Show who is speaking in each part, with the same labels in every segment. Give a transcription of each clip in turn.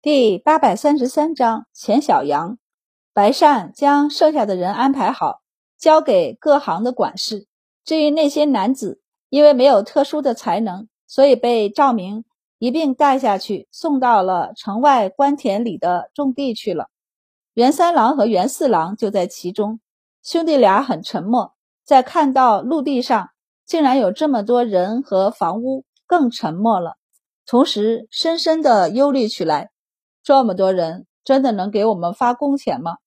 Speaker 1: 第八百三十三章钱小羊。白善将剩下的人安排好，交给各行的管事。至于那些男子，因为没有特殊的才能，所以被赵明一并带下去，送到了城外官田里的种地去了。袁三郎和袁四郎就在其中。兄弟俩很沉默，在看到陆地上竟然有这么多人和房屋，更沉默了，同时深深的忧虑起来。这么多人真的能给我们发工钱吗？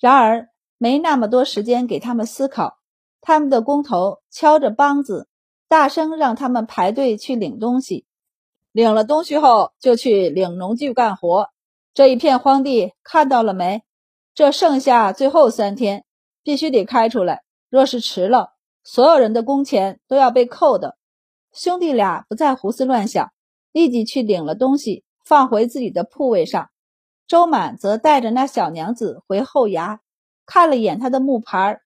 Speaker 1: 然而没那么多时间给他们思考。他们的工头敲着梆子，大声让他们排队去领东西。领了东西后，就去领农具干活。这一片荒地看到了没？这剩下最后三天，必须得开出来。若是迟了，所有人的工钱都要被扣的。兄弟俩不再胡思乱想，立即去领了东西。放回自己的铺位上，周满则带着那小娘子回后衙，看了眼他的木牌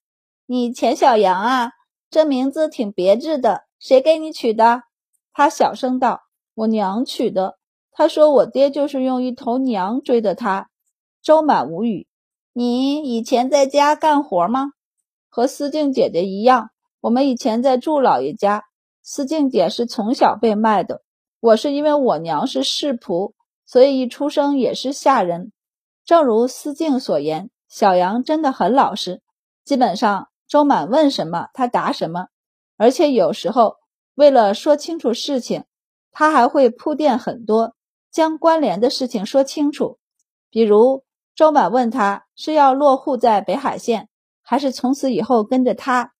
Speaker 1: 你钱小阳啊，这名字挺别致的，谁给你取的？”他小声道：“我娘取的。”他说：“我爹就是用一头娘追的他。”周满无语：“你以前在家干活吗？和思静姐姐一样，我们以前在祝老爷家。思静姐是从小被卖的。”我是因为我娘是世仆，所以一出生也是下人。正如思静所言，小杨真的很老实，基本上周满问什么他答什么，而且有时候为了说清楚事情，他还会铺垫很多，将关联的事情说清楚。比如周满问他是要落户在北海县，还是从此以后跟着他，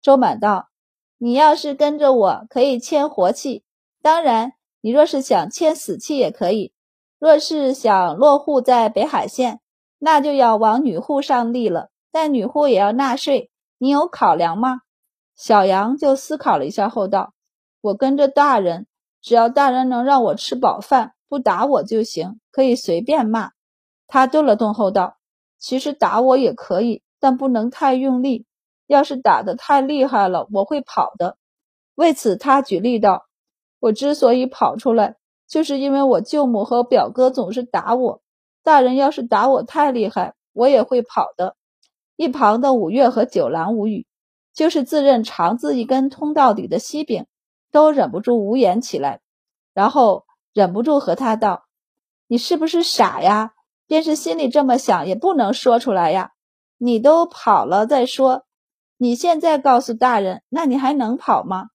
Speaker 1: 周满道：“你要是跟着我，可以签活契，当然。”你若是想签死契也可以，若是想落户在北海县，那就要往女户上立了。但女户也要纳税，你有考量吗？小杨就思考了一下后道：“我跟着大人，只要大人能让我吃饱饭，不打我就行，可以随便骂。”他顿了顿后道：“其实打我也可以，但不能太用力。要是打得太厉害了，我会跑的。”为此，他举例道。我之所以跑出来，就是因为我舅母和表哥总是打我。大人要是打我太厉害，我也会跑的。一旁的五月和九兰无语，就是自认肠子一根通到底的西饼，都忍不住无言起来，然后忍不住和他道：“你是不是傻呀？便是心里这么想，也不能说出来呀。你都跑了再说。你现在告诉大人，那你还能跑吗？”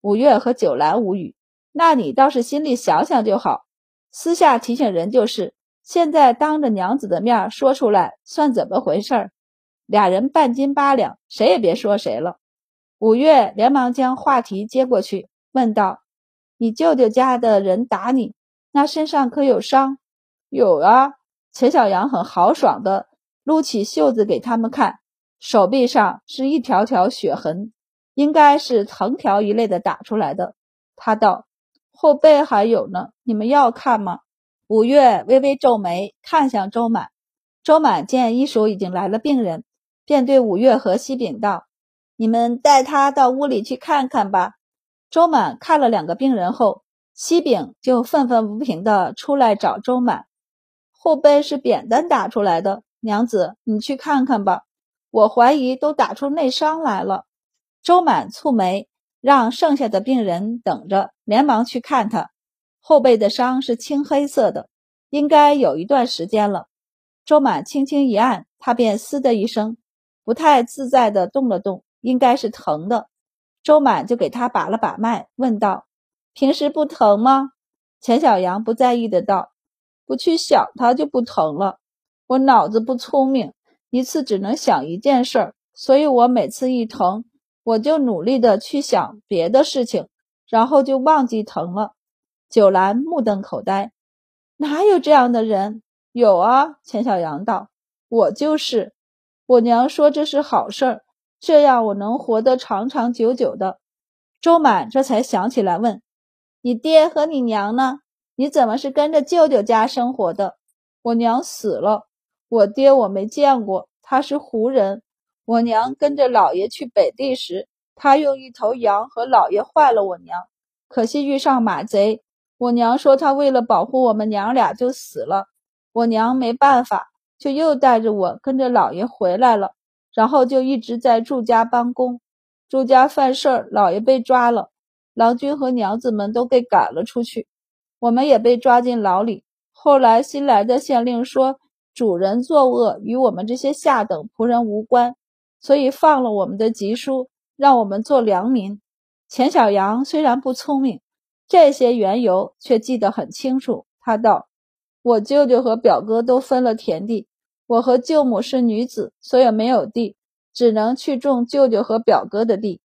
Speaker 1: 五月和九兰无语。那你倒是心里想想就好，私下提醒人就是。现在当着娘子的面说出来，算怎么回事儿？俩人半斤八两，谁也别说谁了。五月连忙将话题接过去，问道：“你舅舅家的人打你，那身上可有伤？”“有啊。”钱小阳很豪爽的撸起袖子给他们看，手臂上是一条条血痕，应该是藤条一类的打出来的。他道。后背还有呢，你们要看吗？五月微微皱眉，看向周满。周满见医署已经来了病人，便对五月和西饼道：“你们带他到屋里去看看吧。”周满看了两个病人后，西饼就愤愤不平地出来找周满：“后背是扁担打出来的，娘子，你去看看吧。我怀疑都打出内伤来了。”周满蹙眉。让剩下的病人等着，连忙去看他后背的伤是青黑色的，应该有一段时间了。周满轻轻一按，他便嘶的一声，不太自在的动了动，应该是疼的。周满就给他把了把脉，问道：“平时不疼吗？”钱小阳不在意的道：“不去想他就不疼了。我脑子不聪明，一次只能想一件事儿，所以我每次一疼。”我就努力的去想别的事情，然后就忘记疼了。九兰目瞪口呆，哪有这样的人？有啊，钱小阳道：“我就是。我娘说这是好事儿，这样我能活得长长久久的。”周满这才想起来问：“你爹和你娘呢？你怎么是跟着舅舅家生活的？”我娘死了，我爹我没见过，他是胡人。我娘跟着老爷去北地时，他用一头羊和老爷换了我娘，可惜遇上马贼。我娘说他为了保护我们娘俩就死了。我娘没办法，就又带着我跟着老爷回来了，然后就一直在祝家帮工。祝家犯事儿，老爷被抓了，郎君和娘子们都给赶了出去，我们也被抓进牢里。后来新来的县令说，主人作恶与我们这些下等仆人无关，所以放了我们的籍书，让我们做良民。钱小阳虽然不聪明，这些缘由却记得很清楚。他道：“我舅舅和表哥都分了田地，我和舅母是女子，所以没有地，只能去种舅舅和表哥的地。”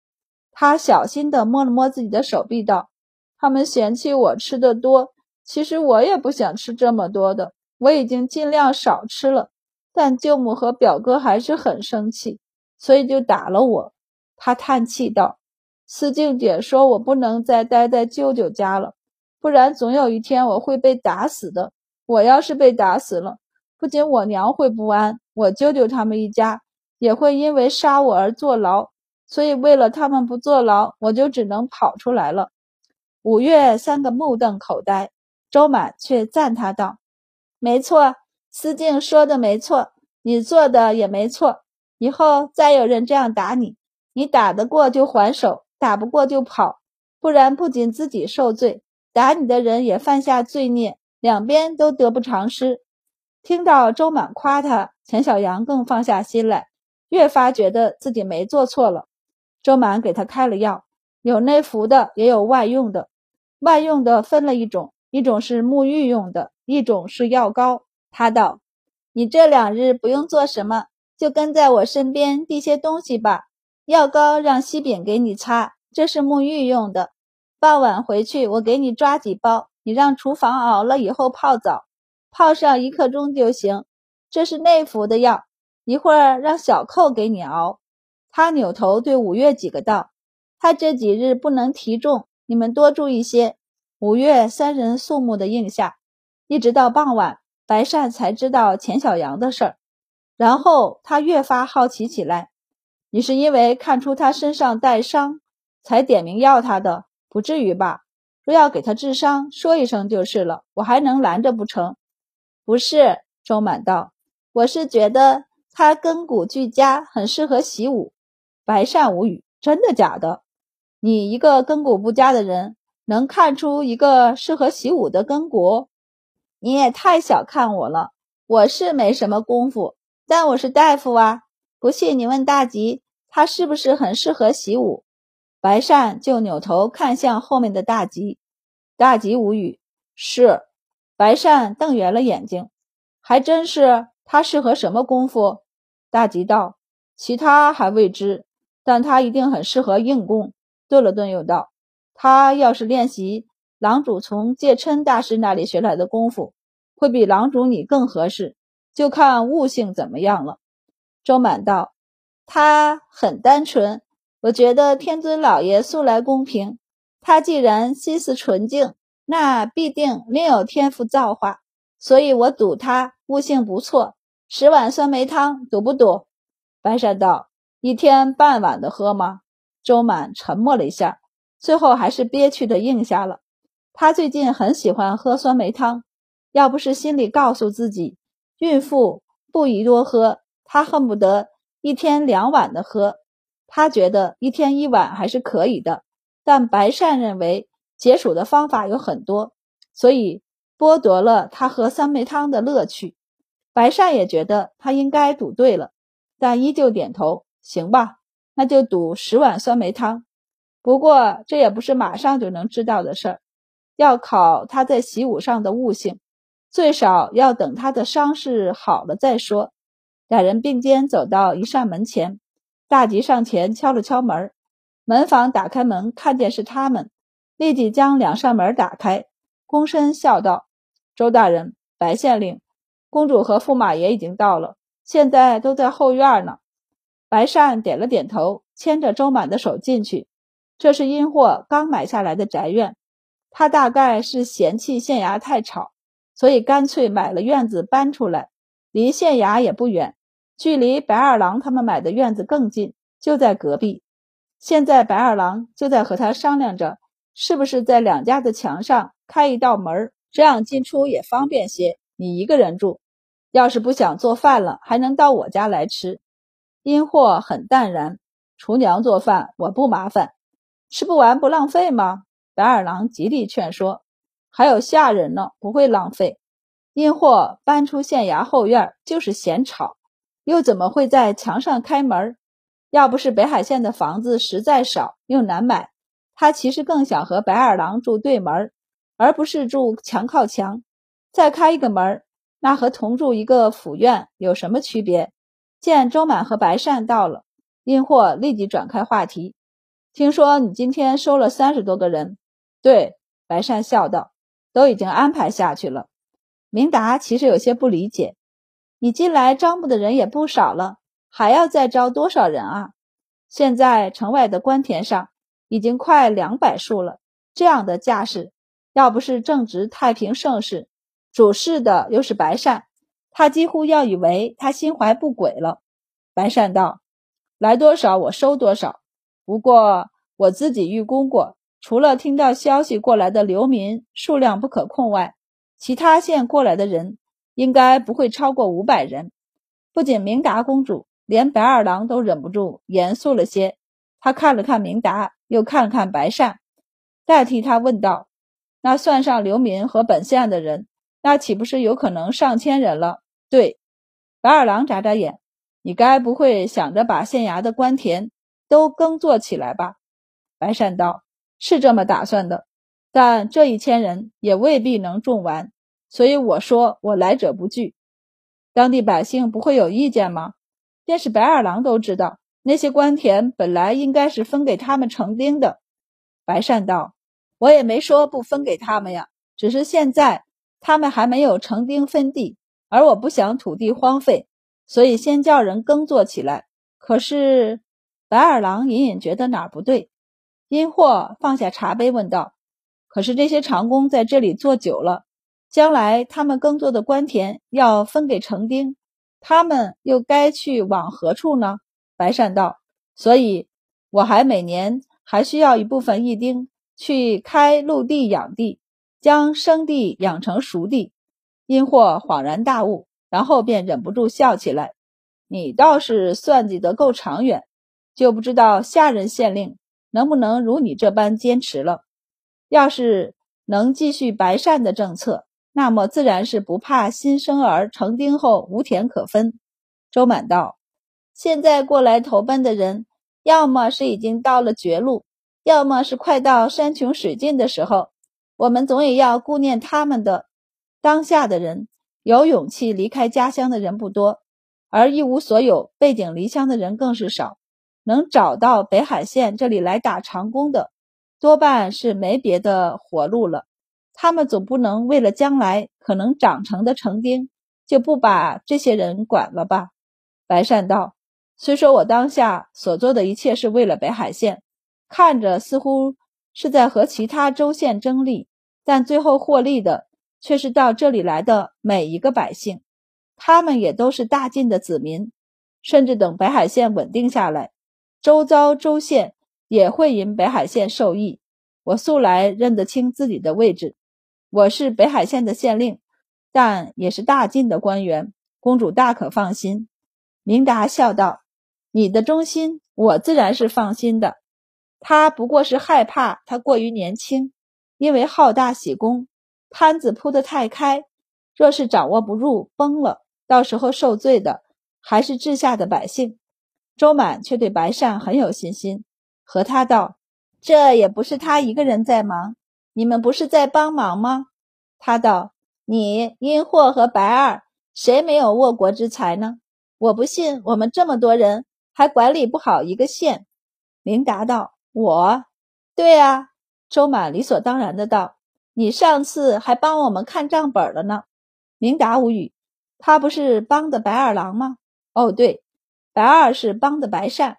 Speaker 1: 他小心地摸了摸自己的手臂，道：“他们嫌弃我吃的多，其实我也不想吃这么多的，我已经尽量少吃了。但舅母和表哥还是很生气，所以就打了我。”他叹气道。思静姐说：“我不能再待在舅舅家了，不然总有一天我会被打死的。我要是被打死了，不仅我娘会不安，我舅舅他们一家也会因为杀我而坐牢。所以为了他们不坐牢，我就只能跑出来了。”五月三个目瞪口呆，周满却赞他道：“没错，思静说的没错，你做的也没错。以后再有人这样打你，你打得过就还手。”打不过就跑，不然不仅自己受罪，打你的人也犯下罪孽，两边都得不偿失。听到周满夸他，钱小阳更放下心来，越发觉得自己没做错了。周满给他开了药，有内服的，也有外用的。外用的分了一种，一种是沐浴用的，一种是药膏。他道：“你这两日不用做什么，就跟在我身边递些东西吧。”药膏让西饼给你擦，这是沐浴用的。傍晚回去，我给你抓几包，你让厨房熬了以后泡澡，泡上一刻钟就行。这是内服的药，一会儿让小寇给你熬。他扭头对五月几个道：“他这几日不能提重，你们多注意些。”五月三人肃穆的应下，一直到傍晚，白善才知道钱小阳的事儿，然后他越发好奇起来。你是因为看出他身上带伤，才点名要他的？不至于吧？若要给他治伤，说一声就是了，我还能拦着不成？不是，周满道，我是觉得他根骨俱佳，很适合习武。白善无语，真的假的？你一个根骨不佳的人，能看出一个适合习武的根骨？你也太小看我了。我是没什么功夫，但我是大夫啊。不信你问大吉，他是不是很适合习武？白善就扭头看向后面的大吉，大吉无语。是，白善瞪圆了眼睛，还真是。他适合什么功夫？大吉道：“其他还未知，但他一定很适合硬功。”顿了顿，又道：“他要是练习狼主从戒琛大师那里学来的功夫，会比狼主你更合适，就看悟性怎么样了。”周满道：“他很单纯，我觉得天尊老爷素来公平。他既然心思纯净，那必定另有天赋造化。所以我赌他悟性不错。十碗酸梅汤，赌不赌？”白善道：“一天半碗的喝吗？”周满沉默了一下，最后还是憋屈的应下了。他最近很喜欢喝酸梅汤，要不是心里告诉自己，孕妇不宜多喝。他恨不得一天两碗的喝，他觉得一天一碗还是可以的。但白善认为解暑的方法有很多，所以剥夺了他喝酸梅汤的乐趣。白善也觉得他应该赌对了，但依旧点头：“行吧，那就赌十碗酸梅汤。不过这也不是马上就能知道的事儿，要考他在习武上的悟性，最少要等他的伤势好了再说。”两人并肩走到一扇门前，大吉上前敲了敲门，门房打开门，看见是他们，立即将两扇门打开，躬身笑道：“周大人，白县令，公主和驸马爷已经到了，现在都在后院呢。”白善点了点头，牵着周满的手进去。这是阴货刚买下来的宅院，他大概是嫌弃县衙太吵，所以干脆买了院子搬出来。离县衙也不远，距离白二郎他们买的院子更近，就在隔壁。现在白二郎就在和他商量着，是不是在两家的墙上开一道门，这样进出也方便些。你一个人住，要是不想做饭了，还能到我家来吃。阴货很淡然，厨娘做饭我不麻烦，吃不完不浪费吗？白二郎极力劝说，还有下人呢，不会浪费。阴货搬出县衙后院就是嫌吵，又怎么会在墙上开门？要不是北海县的房子实在少又难买，他其实更想和白二郎住对门，而不是住墙靠墙。再开一个门，那和同住一个府院有什么区别？见周满和白善到了，殷货立即转开话题：“听说你今天收了三十多个人？”“对。”白善笑道，“都已经安排下去了。”明达其实有些不理解：“你进来招募的人也不少了，还要再招多少人啊？现在城外的官田上已经快两百数了，这样的架势，要不是正值太平盛世。”主事的又是白善，他几乎要以为他心怀不轨了。白善道：“来多少我收多少，不过我自己预估过，除了听到消息过来的流民数量不可控外，其他县过来的人应该不会超过五百人。”不仅明达公主，连白二郎都忍不住严肃了些。他看了看明达，又看了看白善，代替他问道：“那算上流民和本县的人？”那岂不是有可能上千人了？对，白二郎眨眨眼，你该不会想着把县衙的官田都耕作起来吧？白善道：“是这么打算的，但这一千人也未必能种完，所以我说我来者不拒。当地百姓不会有意见吗？便是白二郎都知道，那些官田本来应该是分给他们成丁的。”白善道：“我也没说不分给他们呀，只是现在。”他们还没有成丁分地，而我不想土地荒废，所以先叫人耕作起来。可是白二郎隐隐觉得哪儿不对。殷霍放下茶杯问道：“可是这些长工在这里做久了，将来他们耕作的官田要分给成丁，他们又该去往何处呢？”白善道：“所以我还每年还需要一部分义丁去开陆地养地。”将生地养成熟地，因祸恍然大悟，然后便忍不住笑起来。你倒是算计得够长远，就不知道下任县令能不能如你这般坚持了。要是能继续白善的政策，那么自然是不怕新生儿成丁后无田可分。周满道：现在过来投奔的人，要么是已经到了绝路，要么是快到山穷水尽的时候。我们总也要顾念他们的。当下的人有勇气离开家乡的人不多，而一无所有、背井离乡的人更是少。能找到北海县这里来打长工的，多半是没别的活路了。他们总不能为了将来可能长成的成丁，就不把这些人管了吧？白善道：“虽说我当下所做的一切是为了北海县，看着似乎……”是在和其他州县争利，但最后获利的却是到这里来的每一个百姓，他们也都是大晋的子民，甚至等北海县稳定下来，周遭州县也会因北海县受益。我素来认得清自己的位置，我是北海县的县令，但也是大晋的官员，公主大可放心。明达笑道：“你的忠心，我自然是放心的。”他不过是害怕他过于年轻，因为好大喜功，摊子铺得太开，若是掌握不住，崩了，到时候受罪的还是治下的百姓。周满却对白善很有信心，和他道：“这也不是他一个人在忙，你们不是在帮忙吗？”他道：“你殷霍和白二，谁没有卧国之才呢？我不信我们这么多人还管理不好一个县。”明达道。我，对啊，周满理所当然的道：“你上次还帮我们看账本了呢。”明达无语，他不是帮的白二郎吗？哦，对，白二是帮的白善。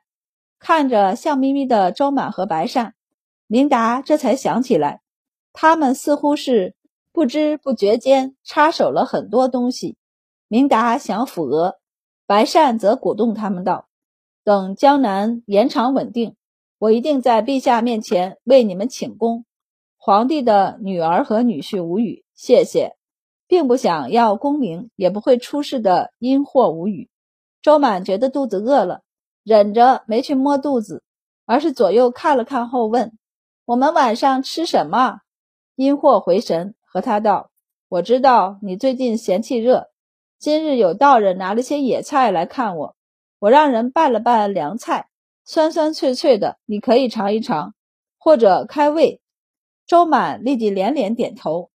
Speaker 1: 看着笑眯眯的周满和白善，明达这才想起来，他们似乎是不知不觉间插手了很多东西。明达想抚额，白善则鼓动他们道：“等江南延长稳定。”我一定在陛下面前为你们请功。皇帝的女儿和女婿无语，谢谢。并不想要功名，也不会出事的因祸无语。周满觉得肚子饿了，忍着没去摸肚子，而是左右看了看后问：“我们晚上吃什么？”阴货回神，和他道：“我知道你最近嫌弃热，今日有道人拿了些野菜来看我，我让人拌了拌凉菜，酸酸脆脆的，你可以尝一尝，或者开胃。”周满立即连连点头。